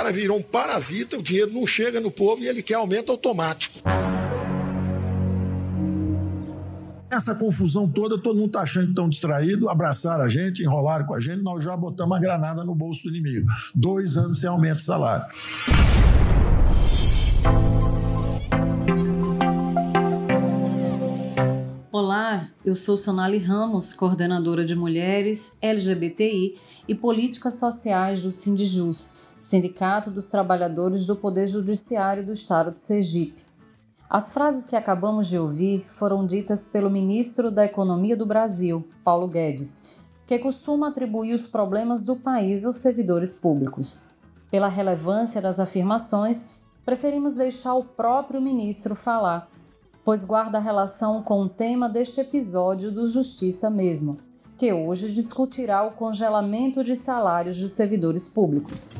cara virou um parasita, o dinheiro não chega no povo e ele quer aumento automático. Essa confusão toda, todo mundo está achando que estão distraído, abraçaram a gente, enrolaram com a gente, nós já botamos a granada no bolso do inimigo. Dois anos sem aumento de salário. Olá, eu sou Sonali Ramos, coordenadora de Mulheres, LGBTI e Políticas Sociais do Sindijus, Sindicato dos Trabalhadores do Poder Judiciário do Estado de Sergipe. As frases que acabamos de ouvir foram ditas pelo ministro da Economia do Brasil, Paulo Guedes, que costuma atribuir os problemas do país aos servidores públicos. Pela relevância das afirmações, preferimos deixar o próprio ministro falar, pois guarda relação com o tema deste episódio do Justiça mesmo, que hoje discutirá o congelamento de salários de servidores públicos.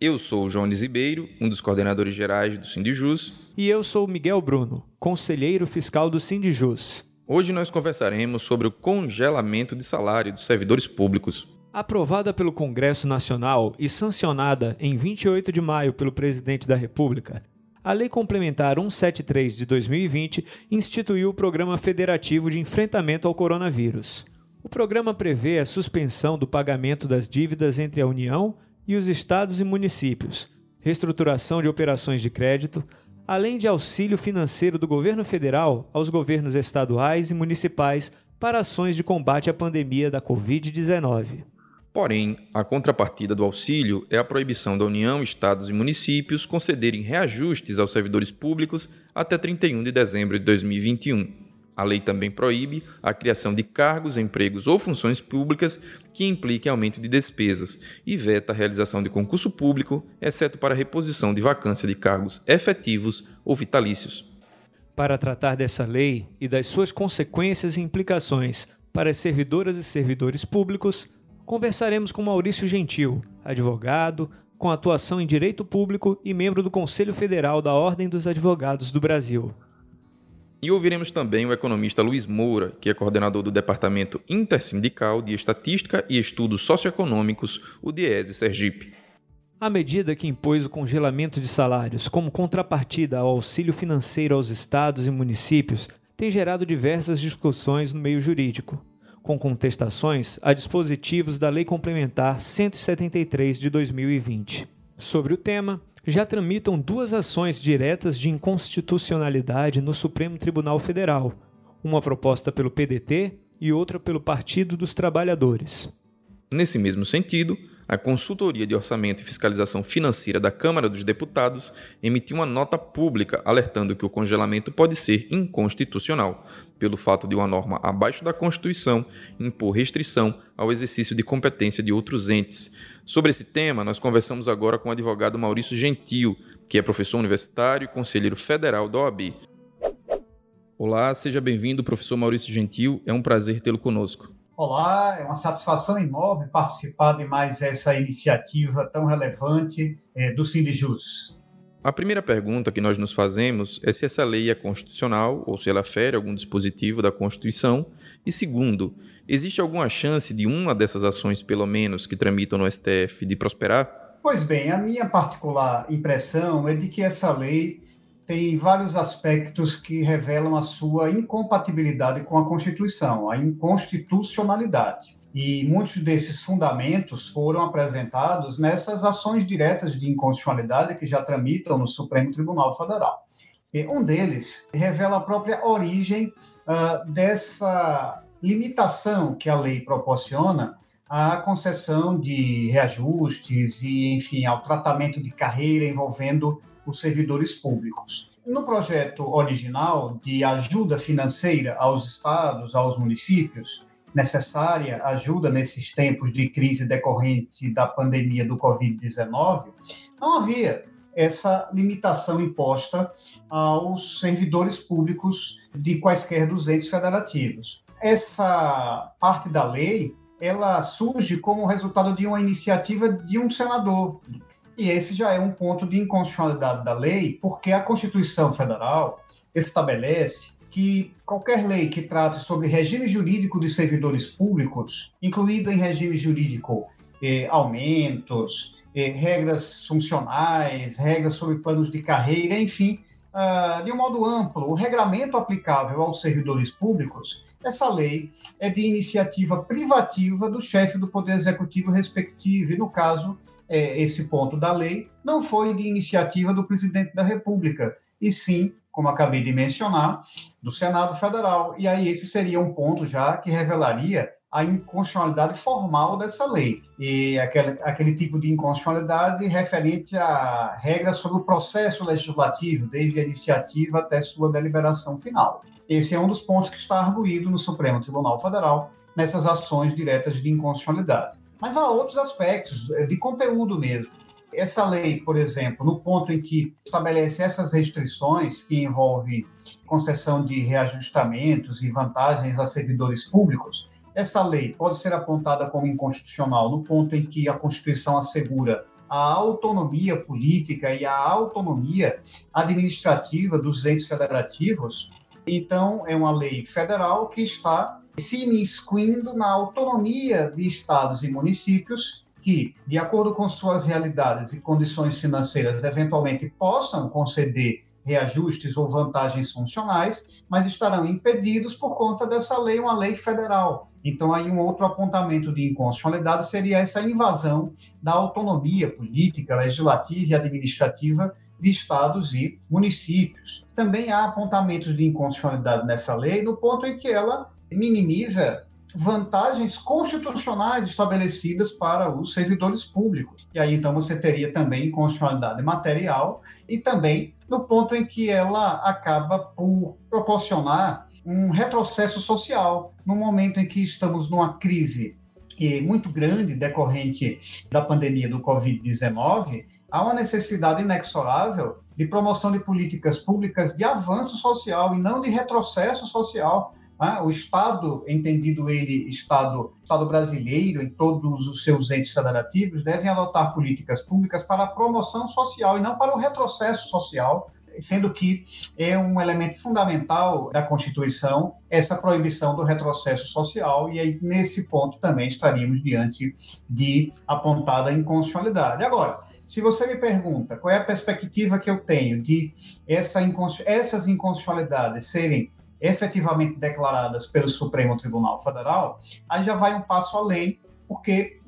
Eu sou o João Zibeiro, um dos coordenadores gerais do Sindijus. E eu sou o Miguel Bruno, conselheiro fiscal do Sindijus. Hoje nós conversaremos sobre o congelamento de salário dos servidores públicos. Aprovada pelo Congresso Nacional e sancionada em 28 de maio pelo presidente da República, a Lei Complementar 173 de 2020 instituiu o Programa Federativo de Enfrentamento ao Coronavírus. O programa prevê a suspensão do pagamento das dívidas entre a União e os estados e municípios, reestruturação de operações de crédito, além de auxílio financeiro do governo federal aos governos estaduais e municipais para ações de combate à pandemia da Covid-19. Porém, a contrapartida do auxílio é a proibição da União, Estados e municípios concederem reajustes aos servidores públicos até 31 de dezembro de 2021. A lei também proíbe a criação de cargos, empregos ou funções públicas que impliquem aumento de despesas e veta a realização de concurso público, exceto para reposição de vacância de cargos efetivos ou vitalícios. Para tratar dessa lei e das suas consequências e implicações para as servidoras e servidores públicos, conversaremos com Maurício Gentil, advogado, com atuação em direito público e membro do Conselho Federal da Ordem dos Advogados do Brasil. E ouviremos também o economista Luiz Moura, que é coordenador do Departamento Intersindical de Estatística e Estudos Socioeconômicos, o DIESE Sergipe. A medida que impôs o congelamento de salários como contrapartida ao auxílio financeiro aos estados e municípios tem gerado diversas discussões no meio jurídico com contestações a dispositivos da Lei Complementar 173 de 2020. Sobre o tema, já tramitam duas ações diretas de inconstitucionalidade no Supremo Tribunal Federal, uma proposta pelo PDT e outra pelo Partido dos Trabalhadores. Nesse mesmo sentido, a Consultoria de Orçamento e Fiscalização Financeira da Câmara dos Deputados emitiu uma nota pública alertando que o congelamento pode ser inconstitucional, pelo fato de uma norma abaixo da Constituição impor restrição ao exercício de competência de outros entes. Sobre esse tema, nós conversamos agora com o advogado Maurício Gentil, que é professor universitário e conselheiro federal da OAB. Olá, seja bem-vindo, professor Maurício Gentil. É um prazer tê-lo conosco. Olá, é uma satisfação enorme participar de mais essa iniciativa tão relevante é, do Sindijus. A primeira pergunta que nós nos fazemos é se essa lei é constitucional ou se ela fere algum dispositivo da Constituição. E segundo, existe alguma chance de uma dessas ações, pelo menos, que tramitam no STF, de prosperar? Pois bem, a minha particular impressão é de que essa lei tem vários aspectos que revelam a sua incompatibilidade com a Constituição, a inconstitucionalidade. E muitos desses fundamentos foram apresentados nessas ações diretas de inconstitucionalidade que já tramitam no Supremo Tribunal Federal. E um deles revela a própria origem uh, dessa limitação que a lei proporciona à concessão de reajustes e, enfim, ao tratamento de carreira envolvendo os servidores públicos. No projeto original de ajuda financeira aos estados, aos municípios, necessária ajuda nesses tempos de crise decorrente da pandemia do Covid-19, não havia essa limitação imposta aos servidores públicos de quaisquer dos entes federativos. Essa parte da lei, ela surge como resultado de uma iniciativa de um senador. E esse já é um ponto de inconstitucionalidade da lei, porque a Constituição Federal estabelece que qualquer lei que trate sobre regime jurídico de servidores públicos, incluído em regime jurídico eh, aumentos, eh, regras funcionais, regras sobre planos de carreira, enfim, uh, de um modo amplo, o regramento aplicável aos servidores públicos, essa lei é de iniciativa privativa do chefe do Poder Executivo respectivo, e no caso, é, esse ponto da lei não foi de iniciativa do presidente da República, e sim como acabei de mencionar, do Senado Federal. E aí esse seria um ponto já que revelaria a inconstitucionalidade formal dessa lei. E aquele, aquele tipo de inconstitucionalidade referente a regras sobre o processo legislativo, desde a iniciativa até sua deliberação final. Esse é um dos pontos que está arguído no Supremo Tribunal Federal nessas ações diretas de inconstitucionalidade. Mas há outros aspectos, de conteúdo mesmo. Essa lei, por exemplo, no ponto em que estabelece essas restrições que envolve concessão de reajustamentos e vantagens a servidores públicos, essa lei pode ser apontada como inconstitucional no ponto em que a Constituição assegura a autonomia política e a autonomia administrativa dos entes federativos. Então, é uma lei federal que está se imiscuindo na autonomia de estados e municípios que, de acordo com suas realidades e condições financeiras, eventualmente possam conceder reajustes ou vantagens funcionais, mas estarão impedidos por conta dessa lei, uma lei federal. Então, aí um outro apontamento de inconstitucionalidade seria essa invasão da autonomia política, legislativa e administrativa de estados e municípios. Também há apontamentos de inconstitucionalidade nessa lei no ponto em que ela minimiza vantagens constitucionais estabelecidas para os servidores públicos. E aí, então, você teria também constitucionalidade material e também no ponto em que ela acaba por proporcionar um retrocesso social, no momento em que estamos numa crise muito grande decorrente da pandemia do Covid-19, há uma necessidade inexorável de promoção de políticas públicas de avanço social e não de retrocesso social né? O Estado, entendido ele Estado, Estado brasileiro, em todos os seus entes federativos, devem adotar políticas públicas para a promoção social e não para o retrocesso social, sendo que é um elemento fundamental da Constituição essa proibição do retrocesso social, e aí nesse ponto também estaríamos diante de apontada inconstitucionalidade. Agora, se você me pergunta qual é a perspectiva que eu tenho de essa essas inconstitucionalidades serem efetivamente declaradas pelo Supremo Tribunal Federal, aí já vai um passo além, porque,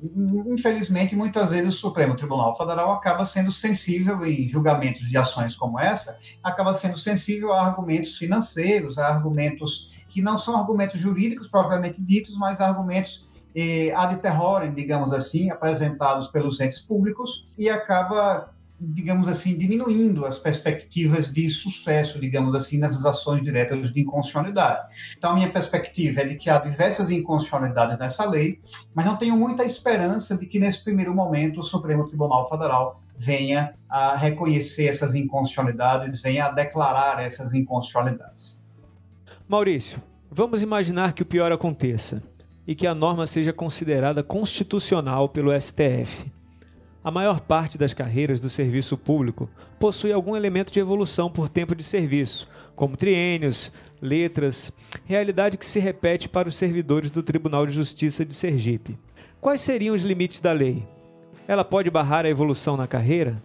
infelizmente, muitas vezes o Supremo Tribunal Federal acaba sendo sensível em julgamentos de ações como essa, acaba sendo sensível a argumentos financeiros, a argumentos que não são argumentos jurídicos propriamente ditos, mas argumentos eh, ad terrorem, digamos assim, apresentados pelos entes públicos, e acaba digamos assim, diminuindo as perspectivas de sucesso, digamos assim, nessas ações diretas de inconstitucionalidade. Então, a minha perspectiva é de que há diversas inconstitucionalidades nessa lei, mas não tenho muita esperança de que, nesse primeiro momento, o Supremo Tribunal Federal venha a reconhecer essas inconstitucionalidades, venha a declarar essas inconstitucionalidades. Maurício, vamos imaginar que o pior aconteça e que a norma seja considerada constitucional pelo STF. A maior parte das carreiras do serviço público possui algum elemento de evolução por tempo de serviço, como triênios, letras, realidade que se repete para os servidores do Tribunal de Justiça de Sergipe. Quais seriam os limites da lei? Ela pode barrar a evolução na carreira?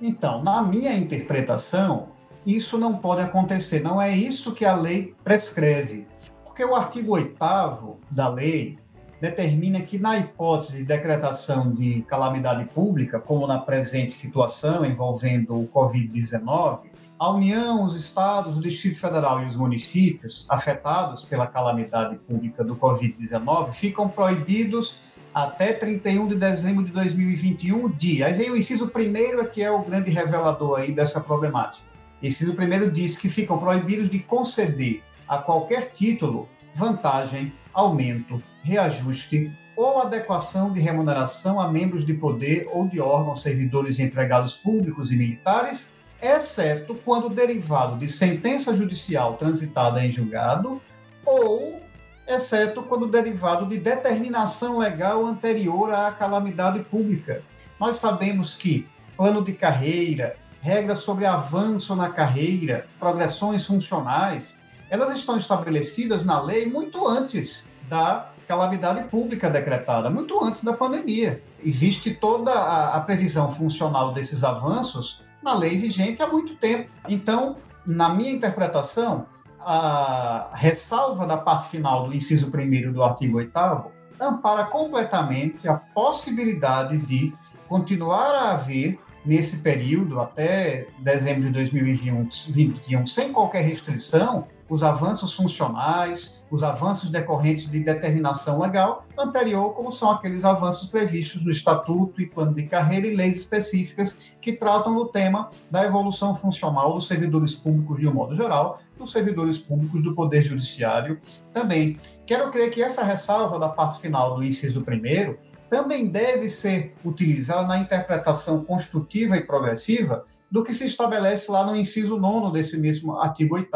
Então, na minha interpretação, isso não pode acontecer. Não é isso que a lei prescreve. Porque o artigo 8 da lei determina que, na hipótese de decretação de calamidade pública, como na presente situação envolvendo o Covid-19, a União, os estados, o Distrito Federal e os municípios afetados pela calamidade pública do Covid-19 ficam proibidos até 31 de dezembro de 2021 de. Aí vem o inciso primeiro, que é o grande revelador aí dessa problemática. Inciso primeiro diz que ficam proibidos de conceder a qualquer título vantagem, aumento, reajuste ou adequação de remuneração a membros de poder ou de órgãos, servidores e empregados públicos e militares, exceto quando derivado de sentença judicial transitada em julgado ou exceto quando derivado de determinação legal anterior à calamidade pública. Nós sabemos que plano de carreira, regras sobre avanço na carreira, progressões funcionais, elas estão estabelecidas na lei muito antes da calamidade pública decretada, muito antes da pandemia. Existe toda a, a previsão funcional desses avanços na lei vigente há muito tempo. Então, na minha interpretação, a ressalva da parte final do inciso 1 do artigo 8 ampara completamente a possibilidade de continuar a haver, nesse período, até dezembro de 2021, sem qualquer restrição, os avanços funcionais, os avanços decorrentes de determinação legal anterior, como são aqueles avanços previstos no Estatuto e Plano de Carreira e leis específicas que tratam do tema da evolução funcional dos servidores públicos de um modo geral, dos servidores públicos do Poder Judiciário também. Quero crer que essa ressalva da parte final do inciso primeiro também deve ser utilizada na interpretação construtiva e progressiva do que se estabelece lá no inciso nono desse mesmo artigo 8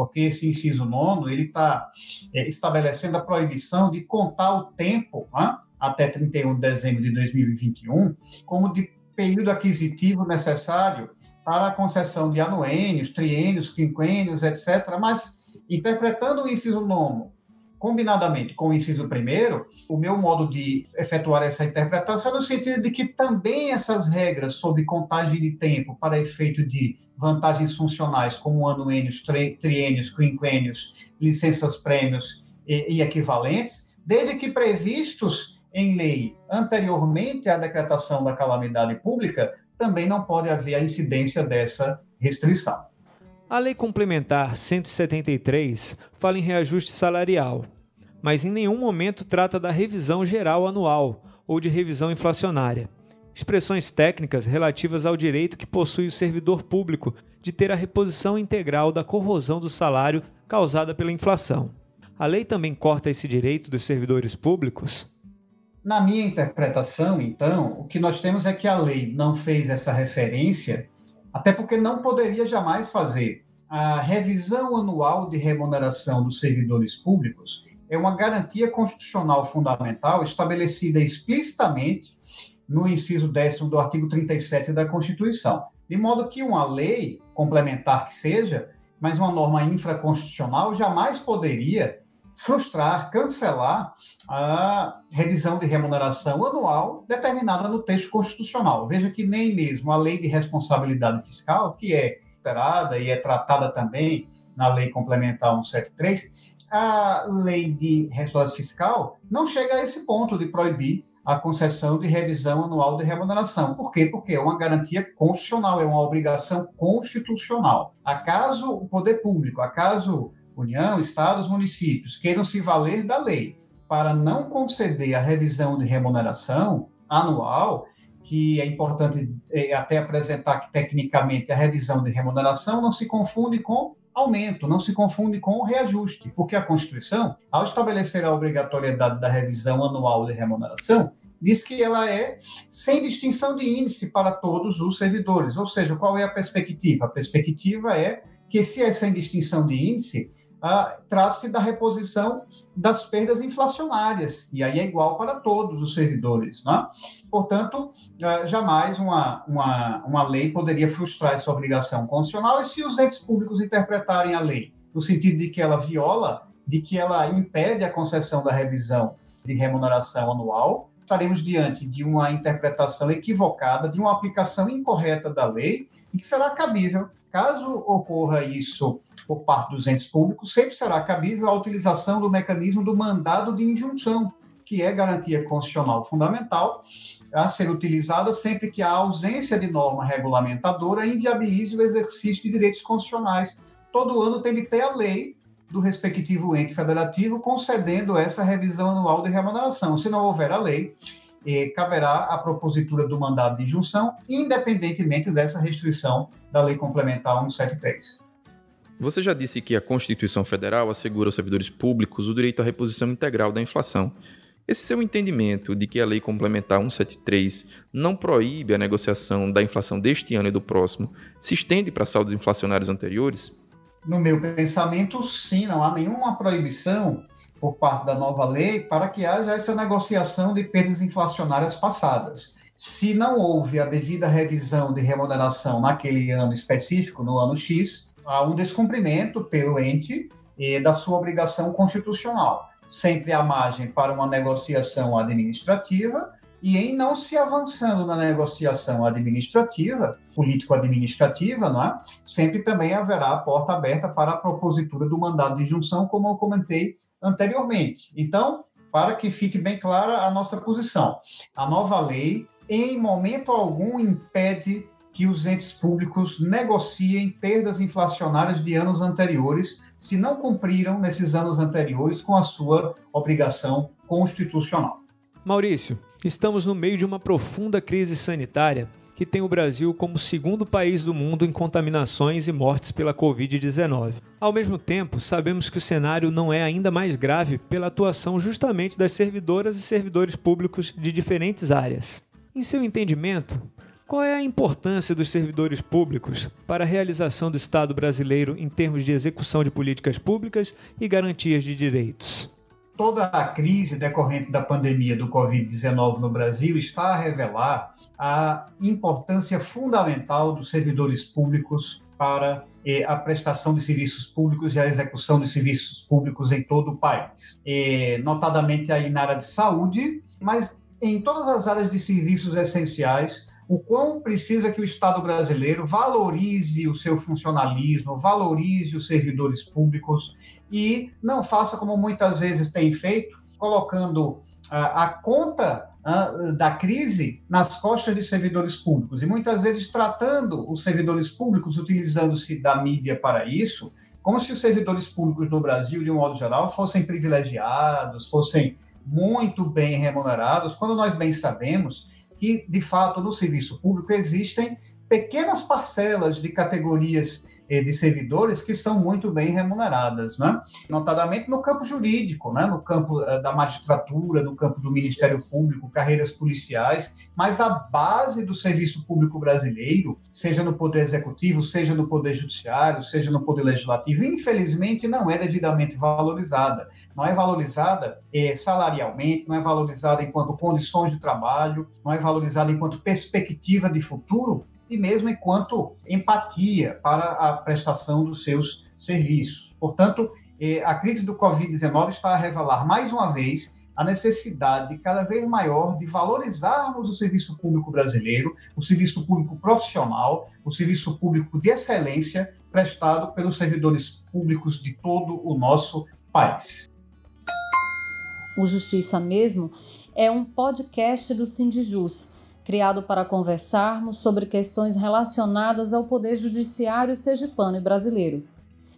porque esse inciso nono ele está é, estabelecendo a proibição de contar o tempo né, até 31 de dezembro de 2021 como de período aquisitivo necessário para a concessão de anuênios, triênios, quinquênios, etc. Mas interpretando o inciso nono combinadamente com o inciso primeiro, o meu modo de efetuar essa interpretação é no sentido de que também essas regras sobre contagem de tempo para efeito de vantagens funcionais, como anuênios, triênios, quinquênios, licenças prêmios e, e equivalentes, desde que previstos em lei anteriormente à decretação da calamidade pública, também não pode haver a incidência dessa restrição. A Lei Complementar 173 fala em reajuste salarial, mas em nenhum momento trata da revisão geral anual ou de revisão inflacionária. Expressões técnicas relativas ao direito que possui o servidor público de ter a reposição integral da corrosão do salário causada pela inflação. A lei também corta esse direito dos servidores públicos? Na minha interpretação, então, o que nós temos é que a lei não fez essa referência até porque não poderia jamais fazer. A revisão anual de remuneração dos servidores públicos é uma garantia constitucional fundamental estabelecida explicitamente no inciso décimo do artigo 37 da Constituição. De modo que uma lei complementar que seja, mas uma norma infraconstitucional jamais poderia frustrar, cancelar a revisão de remuneração anual determinada no texto constitucional. Veja que nem mesmo a lei de responsabilidade fiscal, que é alterada e é tratada também na lei complementar 173, a lei de responsabilidade fiscal não chega a esse ponto de proibir a concessão de revisão anual de remuneração. Por quê? Porque é uma garantia constitucional, é uma obrigação constitucional. Acaso o poder público, acaso União, Estados, municípios queiram se valer da lei para não conceder a revisão de remuneração anual, que é importante é, até apresentar que tecnicamente a revisão de remuneração não se confunde com aumento, não se confunde com reajuste, porque a Constituição, ao estabelecer a obrigatoriedade da revisão anual de remuneração, diz que ela é sem distinção de índice para todos os servidores. Ou seja, qual é a perspectiva? A perspectiva é que se é sem distinção de índice, ah, trata-se da reposição das perdas inflacionárias, e aí é igual para todos os servidores. Né? Portanto, ah, jamais uma, uma, uma lei poderia frustrar essa obrigação constitucional, e se os entes públicos interpretarem a lei no sentido de que ela viola, de que ela impede a concessão da revisão de remuneração anual, estaremos diante de uma interpretação equivocada, de uma aplicação incorreta da lei, e que será cabível, caso ocorra isso por parte dos entes públicos, sempre será cabível a utilização do mecanismo do mandado de injunção, que é garantia constitucional fundamental, a ser utilizada sempre que a ausência de norma regulamentadora inviabilize o exercício de direitos constitucionais. Todo ano tem que ter a lei do respectivo ente federativo concedendo essa revisão anual de remuneração. Se não houver a lei, eh, caberá a propositura do mandado de injunção, independentemente dessa restrição da Lei Complementar 173. Você já disse que a Constituição Federal assegura aos servidores públicos o direito à reposição integral da inflação. Esse seu entendimento de que a Lei Complementar 173 não proíbe a negociação da inflação deste ano e do próximo se estende para saldos inflacionários anteriores? No meu pensamento, sim, não há nenhuma proibição por parte da nova lei para que haja essa negociação de perdas inflacionárias passadas. Se não houve a devida revisão de remuneração naquele ano específico, no ano X, há um descumprimento pelo ente da sua obrigação constitucional. Sempre há margem para uma negociação administrativa e em não se avançando na negociação administrativa, político-administrativa, não é? sempre também haverá a porta aberta para a propositura do mandado de junção, como eu comentei anteriormente. Então, para que fique bem clara a nossa posição, a nova lei, em momento algum, impede que os entes públicos negociem perdas inflacionárias de anos anteriores, se não cumpriram nesses anos anteriores com a sua obrigação constitucional. Maurício, estamos no meio de uma profunda crise sanitária que tem o Brasil como segundo país do mundo em contaminações e mortes pela Covid-19. Ao mesmo tempo, sabemos que o cenário não é ainda mais grave pela atuação justamente das servidoras e servidores públicos de diferentes áreas. Em seu entendimento, qual é a importância dos servidores públicos para a realização do Estado brasileiro em termos de execução de políticas públicas e garantias de direitos? toda a crise decorrente da pandemia do Covid-19 no Brasil está a revelar a importância fundamental dos servidores públicos para eh, a prestação de serviços públicos e a execução de serviços públicos em todo o país, notadamente aí na área de saúde, mas em todas as áreas de serviços essenciais o quão precisa que o Estado brasileiro valorize o seu funcionalismo, valorize os servidores públicos e não faça como muitas vezes tem feito, colocando a, a conta da crise nas costas de servidores públicos. E muitas vezes tratando os servidores públicos, utilizando-se da mídia para isso, como se os servidores públicos no Brasil, de um modo geral, fossem privilegiados, fossem muito bem remunerados, quando nós bem sabemos que, de fato, no serviço público existem pequenas parcelas de categorias de servidores que são muito bem remuneradas, né? notadamente no campo jurídico, né? no campo eh, da magistratura, no campo do Ministério Público, carreiras policiais, mas a base do serviço público brasileiro, seja no Poder Executivo, seja no Poder Judiciário, seja no Poder Legislativo, infelizmente não é devidamente valorizada. Não é valorizada eh, salarialmente, não é valorizada enquanto condições de trabalho, não é valorizada enquanto perspectiva de futuro, e mesmo enquanto empatia para a prestação dos seus serviços. Portanto, eh, a crise do Covid-19 está a revelar mais uma vez a necessidade cada vez maior de valorizarmos o serviço público brasileiro, o serviço público profissional, o serviço público de excelência prestado pelos servidores públicos de todo o nosso país. O Justiça Mesmo é um podcast do Sindijus criado para conversarmos sobre questões relacionadas ao Poder Judiciário sergipano e brasileiro.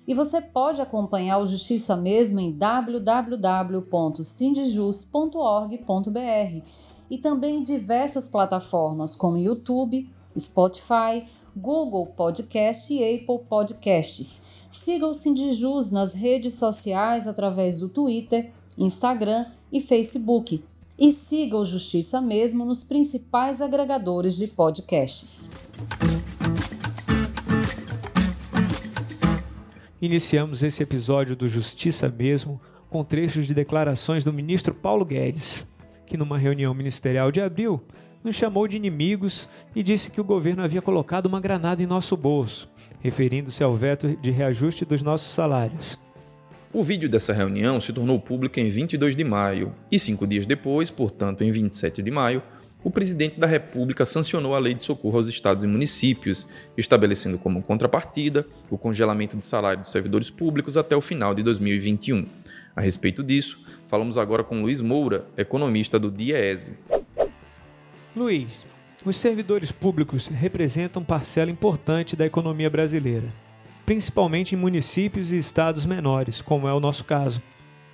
E você pode acompanhar o Justiça Mesmo em www.sindijus.org.br e também em diversas plataformas como YouTube, Spotify, Google Podcast e Apple Podcasts. Siga o Sindijus nas redes sociais através do Twitter, Instagram e Facebook e siga o Justiça Mesmo nos principais agregadores de podcasts. Iniciamos esse episódio do Justiça Mesmo com trechos de declarações do ministro Paulo Guedes, que numa reunião ministerial de abril nos chamou de inimigos e disse que o governo havia colocado uma granada em nosso bolso, referindo-se ao veto de reajuste dos nossos salários. O vídeo dessa reunião se tornou público em 22 de maio, e cinco dias depois, portanto em 27 de maio, o presidente da República sancionou a Lei de Socorro aos Estados e Municípios, estabelecendo como contrapartida o congelamento de salário dos servidores públicos até o final de 2021. A respeito disso, falamos agora com Luiz Moura, economista do DIEESE. Luiz, os servidores públicos representam parcela importante da economia brasileira principalmente em municípios e estados menores, como é o nosso caso.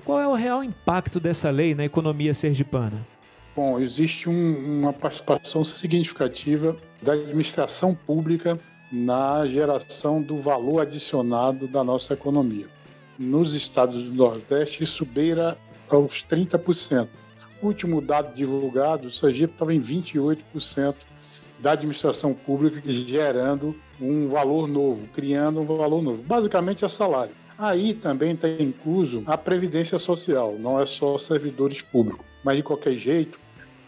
Qual é o real impacto dessa lei na economia sergipana? Bom, existe um, uma participação significativa da administração pública na geração do valor adicionado da nossa economia. Nos estados do Nordeste, isso beira aos 30%. O último dado divulgado, o Sergipe estava em 28% da administração pública gerando um valor novo, criando um valor novo. Basicamente é salário. Aí também está incluso a previdência social, não é só servidores públicos. Mas de qualquer jeito,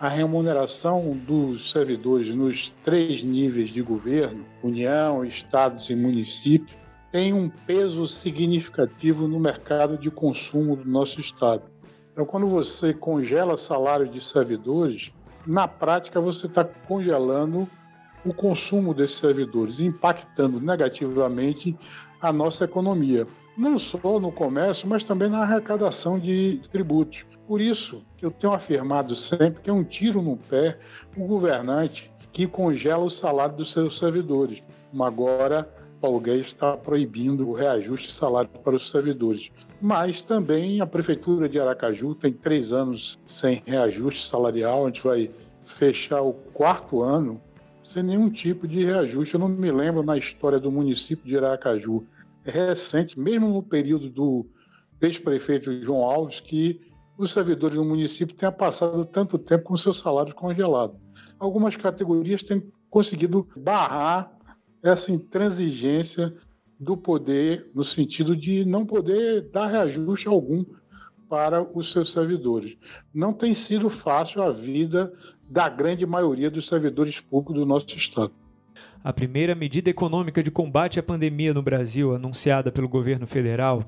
a remuneração dos servidores nos três níveis de governo, União, Estados e municípios, tem um peso significativo no mercado de consumo do nosso Estado. Então, quando você congela salário de servidores, na prática você está congelando o consumo desses servidores, impactando negativamente a nossa economia, não só no comércio, mas também na arrecadação de tributos. Por isso eu tenho afirmado sempre que é um tiro no pé o governante que congela o salário dos seus servidores. Agora Paulo Guedes está proibindo o reajuste de salário para os servidores. Mas também a Prefeitura de Aracaju tem três anos sem reajuste salarial, a gente vai fechar o quarto ano sem nenhum tipo de reajuste. Eu não me lembro na história do município de Aracaju, é recente, mesmo no período do ex-prefeito João Alves, que os servidores do município tenham passado tanto tempo com seus salários congelados. Algumas categorias têm conseguido barrar essa intransigência do poder, no sentido de não poder dar reajuste algum para os seus servidores. Não tem sido fácil a vida da grande maioria dos servidores públicos do nosso Estado. A primeira medida econômica de combate à pandemia no Brasil, anunciada pelo governo federal,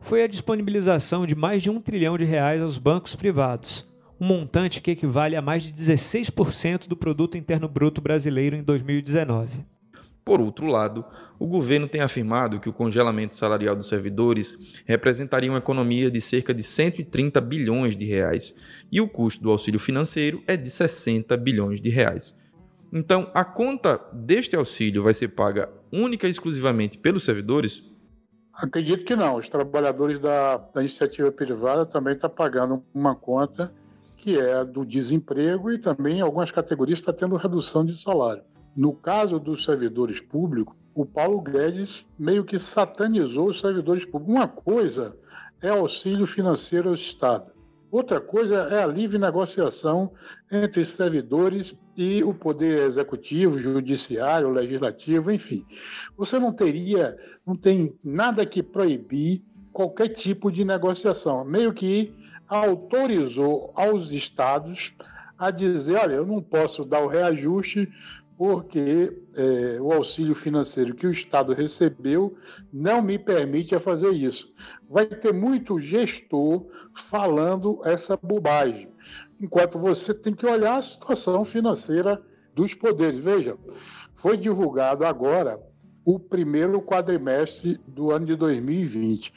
foi a disponibilização de mais de um trilhão de reais aos bancos privados, um montante que equivale a mais de 16% do produto interno bruto brasileiro em 2019. Por outro lado, o governo tem afirmado que o congelamento salarial dos servidores representaria uma economia de cerca de 130 bilhões de reais e o custo do auxílio financeiro é de 60 bilhões de reais. Então, a conta deste auxílio vai ser paga única e exclusivamente pelos servidores? Acredito que não. Os trabalhadores da, da iniciativa privada também estão pagando uma conta que é do desemprego e também algumas categorias está tendo redução de salário. No caso dos servidores públicos, o Paulo Guedes meio que satanizou os servidores públicos. Uma coisa é auxílio financeiro ao Estado. Outra coisa é a livre negociação entre servidores e o poder executivo, judiciário, legislativo, enfim. Você não teria, não tem nada que proibir qualquer tipo de negociação. Meio que autorizou aos estados a dizer, olha, eu não posso dar o reajuste porque é, o auxílio financeiro que o Estado recebeu não me permite fazer isso. Vai ter muito gestor falando essa bobagem, enquanto você tem que olhar a situação financeira dos poderes. Veja, foi divulgado agora o primeiro quadrimestre do ano de 2020.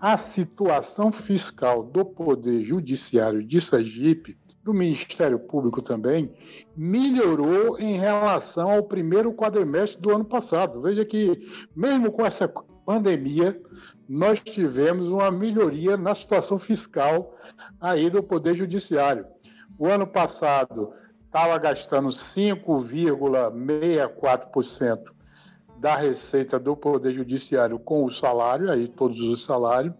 A situação fiscal do Poder Judiciário de Sergipe do Ministério Público também melhorou em relação ao primeiro quadrimestre do ano passado. Veja que, mesmo com essa pandemia, nós tivemos uma melhoria na situação fiscal aí do Poder Judiciário. O ano passado estava gastando 5,64% da receita do Poder Judiciário com o salário, aí todos os salários,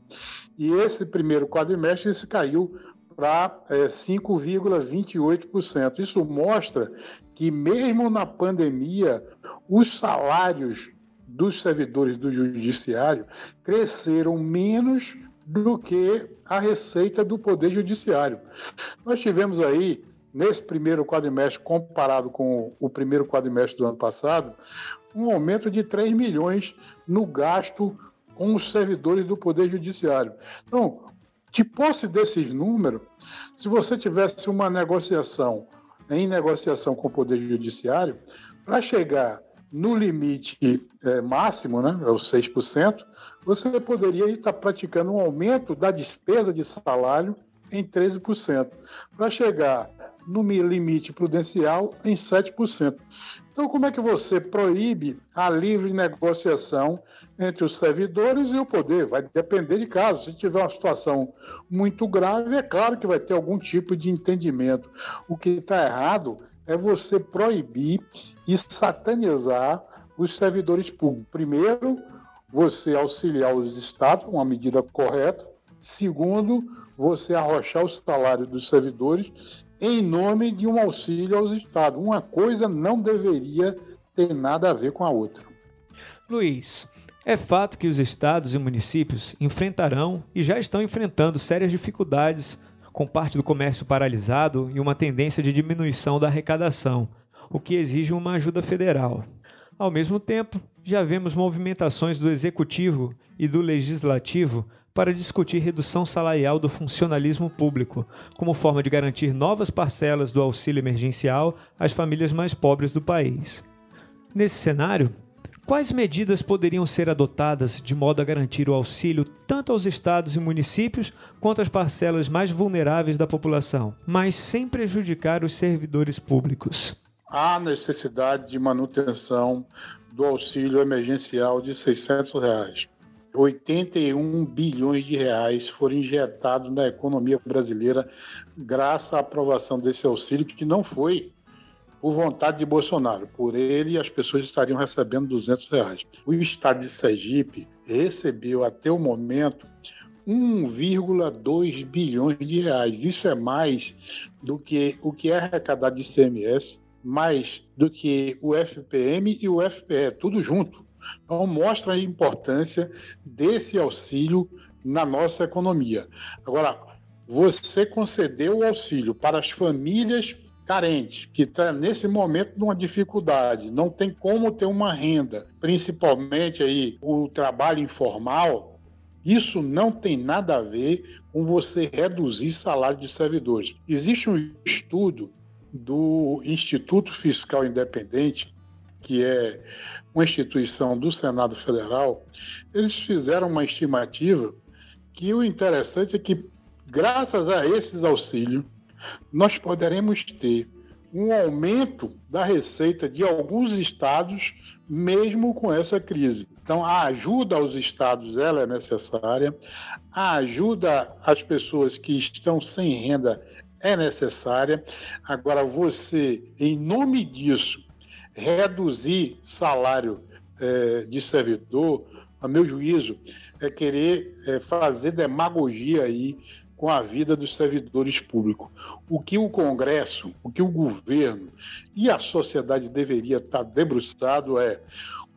e esse primeiro quadrimestre isso caiu para é, 5,28%. Isso mostra que, mesmo na pandemia, os salários dos servidores do judiciário cresceram menos do que a receita do Poder Judiciário. Nós tivemos aí, nesse primeiro quadrimestre, comparado com o primeiro quadrimestre do ano passado, um aumento de 3 milhões no gasto com os servidores do Poder Judiciário. Então, de posse desses números, se você tivesse uma negociação, em negociação com o Poder Judiciário, para chegar no limite é, máximo, né, é os 6%, você poderia estar praticando um aumento da despesa de salário em 13%, para chegar no limite prudencial em 7%. Então, como é que você proíbe a livre negociação entre os servidores e o poder. Vai depender de caso. Se tiver uma situação muito grave, é claro que vai ter algum tipo de entendimento. O que está errado é você proibir e satanizar os servidores públicos. Primeiro, você auxiliar os estados, uma medida correta. Segundo, você arrochar o salário dos servidores em nome de um auxílio aos estados. Uma coisa não deveria ter nada a ver com a outra. Luiz, é fato que os estados e municípios enfrentarão e já estão enfrentando sérias dificuldades com parte do comércio paralisado e uma tendência de diminuição da arrecadação, o que exige uma ajuda federal. Ao mesmo tempo, já vemos movimentações do executivo e do legislativo para discutir redução salarial do funcionalismo público, como forma de garantir novas parcelas do auxílio emergencial às famílias mais pobres do país. Nesse cenário, quais medidas poderiam ser adotadas de modo a garantir o auxílio tanto aos estados e municípios quanto às parcelas mais vulneráveis da população, mas sem prejudicar os servidores públicos? Há necessidade de manutenção do auxílio emergencial de 600 reais. 81 bilhões de reais foram injetados na economia brasileira graças à aprovação desse auxílio, que não foi por vontade de Bolsonaro. Por ele, as pessoas estariam recebendo 200 reais. O estado de Sergipe recebeu até o momento 1,2 bilhões de reais. Isso é mais do que o que é arrecadado de ICMS, mais do que o FPM e o FPE, tudo junto. Então, mostra a importância desse auxílio na nossa economia. Agora, você concedeu o auxílio para as famílias carentes, que está nesse momento numa dificuldade, não tem como ter uma renda, principalmente aí o trabalho informal, isso não tem nada a ver com você reduzir salário de servidores. Existe um estudo do Instituto Fiscal Independente, que é uma instituição do Senado Federal, eles fizeram uma estimativa que o interessante é que, graças a esses auxílios, nós poderemos ter um aumento da receita de alguns estados, mesmo com essa crise. Então, a ajuda aos estados ela é necessária, a ajuda às pessoas que estão sem renda é necessária. Agora, você, em nome disso, reduzir salário é, de servidor, a meu juízo, é querer é, fazer demagogia aí com a vida dos servidores públicos. O que o Congresso, o que o governo e a sociedade deveria estar debruçado é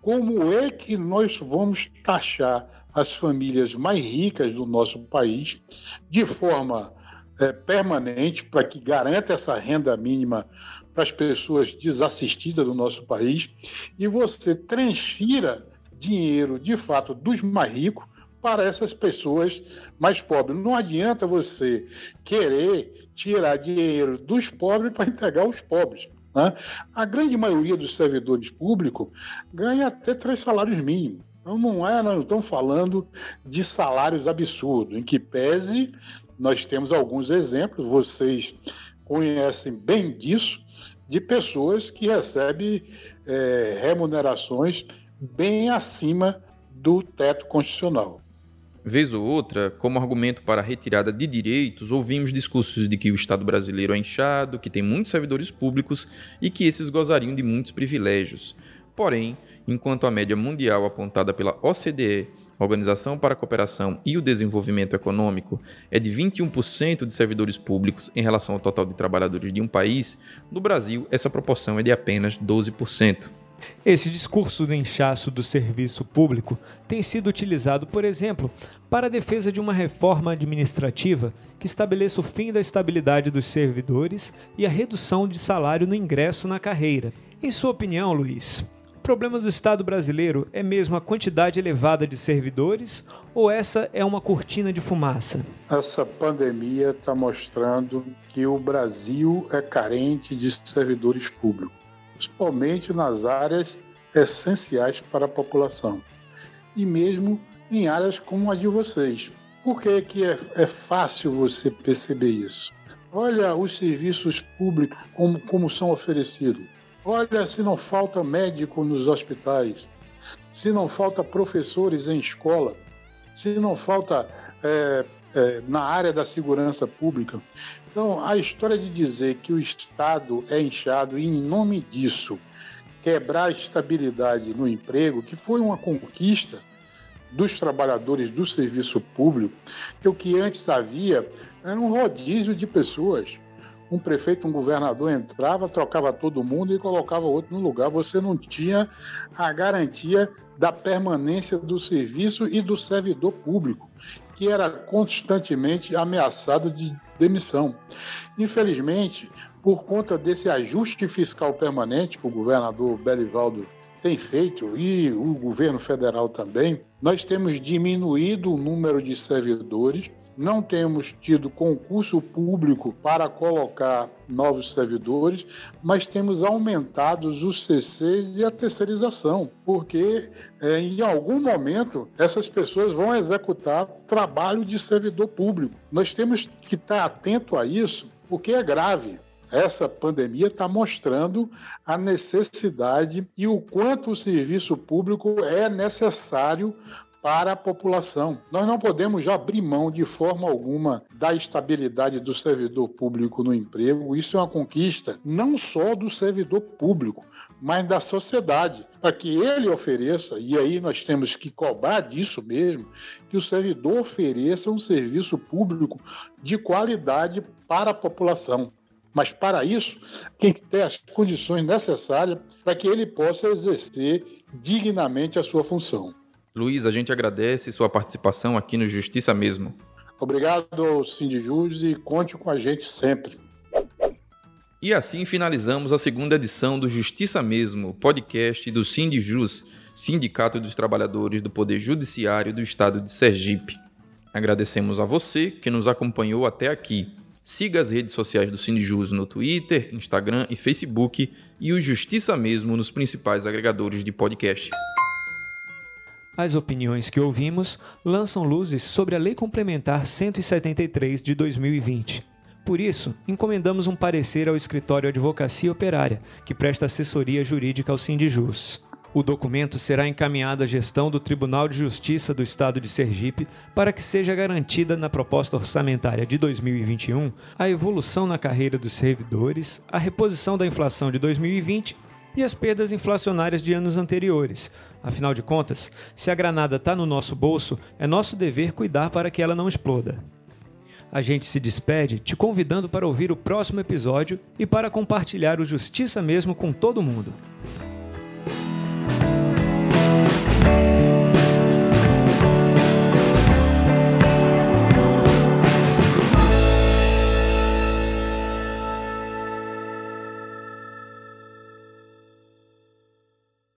como é que nós vamos taxar as famílias mais ricas do nosso país de forma é, permanente para que garanta essa renda mínima para as pessoas desassistidas do nosso país e você transfira dinheiro de fato dos mais ricos para essas pessoas mais pobres. Não adianta você querer tirar dinheiro dos pobres para entregar aos pobres. Né? A grande maioria dos servidores públicos ganha até três salários mínimos. Então não é, nós não estamos falando de salários absurdos, em que pese nós temos alguns exemplos, vocês conhecem bem disso, de pessoas que recebem é, remunerações bem acima do teto constitucional. Vez ou outra, como argumento para a retirada de direitos, ouvimos discursos de que o Estado brasileiro é inchado, que tem muitos servidores públicos e que esses gozariam de muitos privilégios. Porém, enquanto a média mundial apontada pela OCDE, Organização para a Cooperação e o Desenvolvimento Econômico, é de 21% de servidores públicos em relação ao total de trabalhadores de um país, no Brasil essa proporção é de apenas 12%. Esse discurso do inchaço do serviço público tem sido utilizado, por exemplo, para a defesa de uma reforma administrativa que estabeleça o fim da estabilidade dos servidores e a redução de salário no ingresso na carreira. Em sua opinião, Luiz, o problema do Estado brasileiro é mesmo a quantidade elevada de servidores ou essa é uma cortina de fumaça? Essa pandemia está mostrando que o Brasil é carente de servidores públicos principalmente nas áreas essenciais para a população e mesmo em áreas como a de vocês. Por que, que é, é fácil você perceber isso? Olha os serviços públicos como, como são oferecidos. Olha se não falta médico nos hospitais, se não falta professores em escola, se não falta é, é, na área da segurança pública. Então, a história de dizer que o Estado é inchado e, em nome disso, quebrar a estabilidade no emprego, que foi uma conquista dos trabalhadores do serviço público, que o que antes havia era um rodízio de pessoas. Um prefeito, um governador entrava, trocava todo mundo e colocava outro no lugar. Você não tinha a garantia da permanência do serviço e do servidor público que era constantemente ameaçado de demissão. Infelizmente, por conta desse ajuste fiscal permanente que o governador Belivaldo tem feito, e o governo federal também, nós temos diminuído o número de servidores não temos tido concurso público para colocar novos servidores, mas temos aumentado os CCs e a terceirização, porque é, em algum momento essas pessoas vão executar trabalho de servidor público. Nós temos que estar atento a isso, porque é grave. Essa pandemia está mostrando a necessidade e o quanto o serviço público é necessário para a população. Nós não podemos já abrir mão de forma alguma da estabilidade do servidor público no emprego. Isso é uma conquista não só do servidor público, mas da sociedade, para que ele ofereça, e aí nós temos que cobrar disso mesmo, que o servidor ofereça um serviço público de qualidade para a população. Mas para isso, tem que ter as condições necessárias para que ele possa exercer dignamente a sua função. Luiz, a gente agradece sua participação aqui no Justiça Mesmo. Obrigado, Cindy Jus, e conte com a gente sempre. E assim finalizamos a segunda edição do Justiça Mesmo, podcast do Sindijus, Sindicato dos Trabalhadores do Poder Judiciário do Estado de Sergipe. Agradecemos a você que nos acompanhou até aqui. Siga as redes sociais do Sindijus no Twitter, Instagram e Facebook e o Justiça Mesmo nos principais agregadores de podcast. As opiniões que ouvimos lançam luzes sobre a Lei Complementar 173 de 2020. Por isso, encomendamos um parecer ao Escritório Advocacia Operária, que presta assessoria jurídica ao Sindijus. O documento será encaminhado à gestão do Tribunal de Justiça do Estado de Sergipe para que seja garantida na proposta orçamentária de 2021 a evolução na carreira dos servidores, a reposição da inflação de 2020 e as perdas inflacionárias de anos anteriores, Afinal de contas, se a granada está no nosso bolso, é nosso dever cuidar para que ela não exploda. A gente se despede te convidando para ouvir o próximo episódio e para compartilhar o Justiça Mesmo com todo mundo.